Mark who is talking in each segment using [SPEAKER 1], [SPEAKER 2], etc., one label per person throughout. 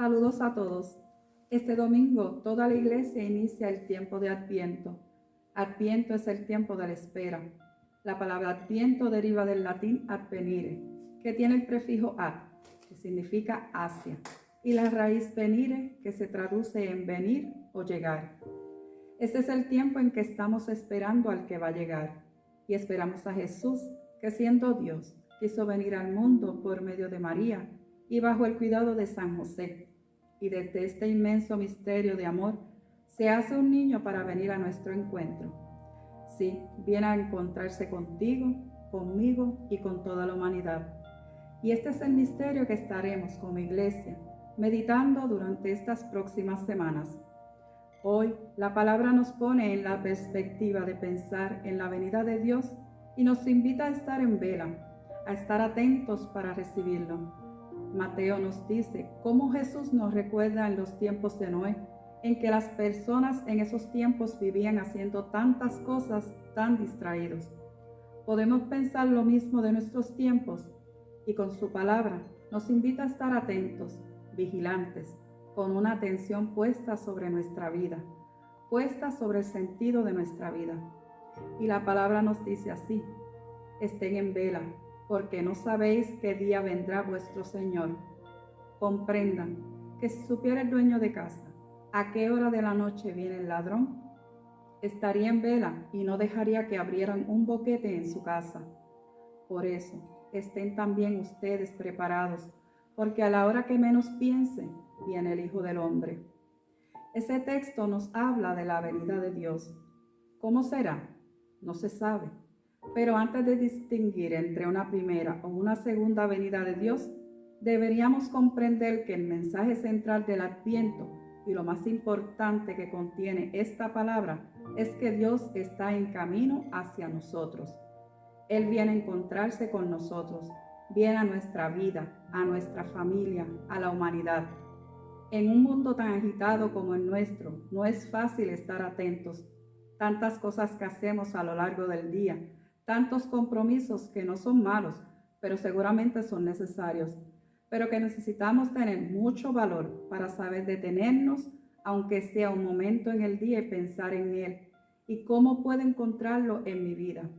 [SPEAKER 1] Saludos a todos. Este domingo toda la iglesia inicia el tiempo de Adviento. Adviento es el tiempo de la espera. La palabra Adviento deriva del latín advenire, que tiene el prefijo ad, que significa hacia, y la raíz venire, que se traduce en venir o llegar. Este es el tiempo en que estamos esperando al que va a llegar, y esperamos a Jesús, que siendo Dios, quiso venir al mundo por medio de María y bajo el cuidado de San José y desde este inmenso misterio de amor se hace un niño para venir a nuestro encuentro. Sí, viene a encontrarse contigo, conmigo y con toda la humanidad. Y este es el misterio que estaremos como iglesia meditando durante estas próximas semanas. Hoy la palabra nos pone en la perspectiva de pensar en la venida de Dios y nos invita a estar en vela, a estar atentos para recibirlo Mateo nos dice cómo Jesús nos recuerda en los tiempos de Noé, en que las personas en esos tiempos vivían haciendo tantas cosas tan distraídos. Podemos pensar lo mismo de nuestros tiempos y con su palabra nos invita a estar atentos, vigilantes, con una atención puesta sobre nuestra vida, puesta sobre el sentido de nuestra vida. Y la palabra nos dice así, estén en vela, porque no sabéis qué día vendrá vuestro Señor. Comprendan que si supiera el dueño de casa a qué hora de la noche viene el ladrón, estaría en vela y no dejaría que abrieran un boquete en su casa. Por eso, estén también ustedes preparados, porque a la hora que menos piensen, viene el Hijo del Hombre. Ese texto nos habla de la venida de Dios. ¿Cómo será? No se sabe pero antes de distinguir entre una primera o una segunda venida de Dios, deberíamos comprender que el mensaje central del adviento y lo más importante que contiene esta palabra es que Dios está en camino hacia nosotros. Él viene a encontrarse con nosotros, viene a nuestra vida, a nuestra familia, a la humanidad. En un mundo tan agitado como el nuestro, no es fácil estar atentos. Tantas cosas que hacemos a lo largo del día, tantos compromisos que no son malos, pero seguramente son necesarios, pero que necesitamos tener mucho valor para saber detenernos, aunque sea un momento en el día, y pensar en Él y cómo puedo encontrarlo en mi vida.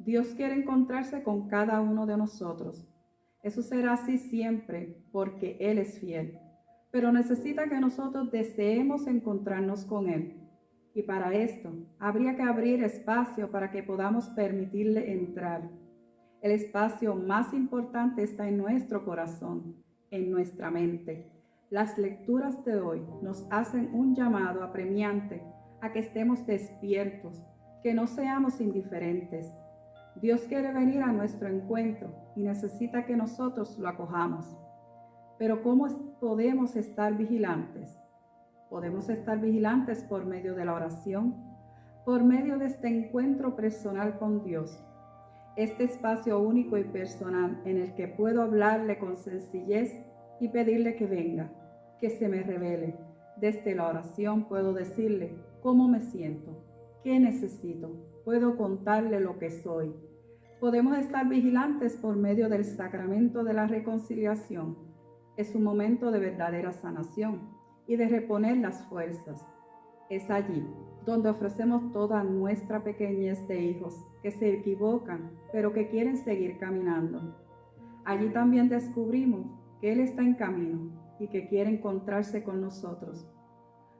[SPEAKER 1] Dios quiere encontrarse con cada uno de nosotros. Eso será así siempre porque Él es fiel, pero necesita que nosotros deseemos encontrarnos con Él. Y para esto habría que abrir espacio para que podamos permitirle entrar. El espacio más importante está en nuestro corazón, en nuestra mente. Las lecturas de hoy nos hacen un llamado apremiante a que estemos despiertos, que no seamos indiferentes. Dios quiere venir a nuestro encuentro y necesita que nosotros lo acojamos. Pero ¿cómo podemos estar vigilantes? Podemos estar vigilantes por medio de la oración, por medio de este encuentro personal con Dios, este espacio único y personal en el que puedo hablarle con sencillez y pedirle que venga, que se me revele. Desde la oración puedo decirle cómo me siento, qué necesito, puedo contarle lo que soy. Podemos estar vigilantes por medio del sacramento de la reconciliación. Es un momento de verdadera sanación y de reponer las fuerzas. Es allí donde ofrecemos toda nuestra pequeñez de hijos que se equivocan, pero que quieren seguir caminando. Allí también descubrimos que Él está en camino y que quiere encontrarse con nosotros.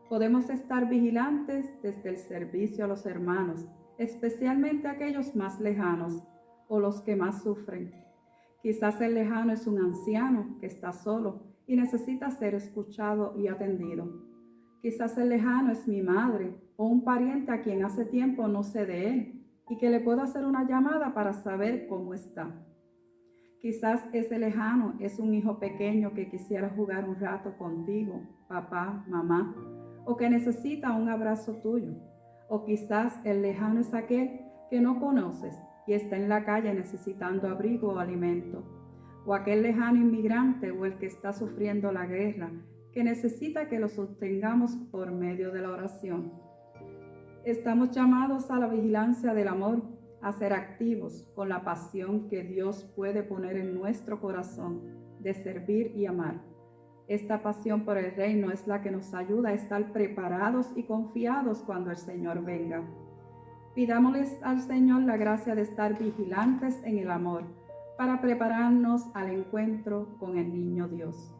[SPEAKER 1] Podemos estar vigilantes desde el servicio a los hermanos, especialmente aquellos más lejanos o los que más sufren. Quizás el lejano es un anciano que está solo y necesita ser escuchado y atendido. Quizás el lejano es mi madre o un pariente a quien hace tiempo no sé de él y que le puedo hacer una llamada para saber cómo está. Quizás ese lejano es un hijo pequeño que quisiera jugar un rato contigo, papá, mamá, o que necesita un abrazo tuyo. O quizás el lejano es aquel que no conoces y está en la calle necesitando abrigo o alimento o aquel lejano inmigrante o el que está sufriendo la guerra, que necesita que lo sostengamos por medio de la oración. Estamos llamados a la vigilancia del amor, a ser activos con la pasión que Dios puede poner en nuestro corazón de servir y amar. Esta pasión por el reino es la que nos ayuda a estar preparados y confiados cuando el Señor venga. Pidámosles al Señor la gracia de estar vigilantes en el amor para prepararnos al encuentro con el niño Dios.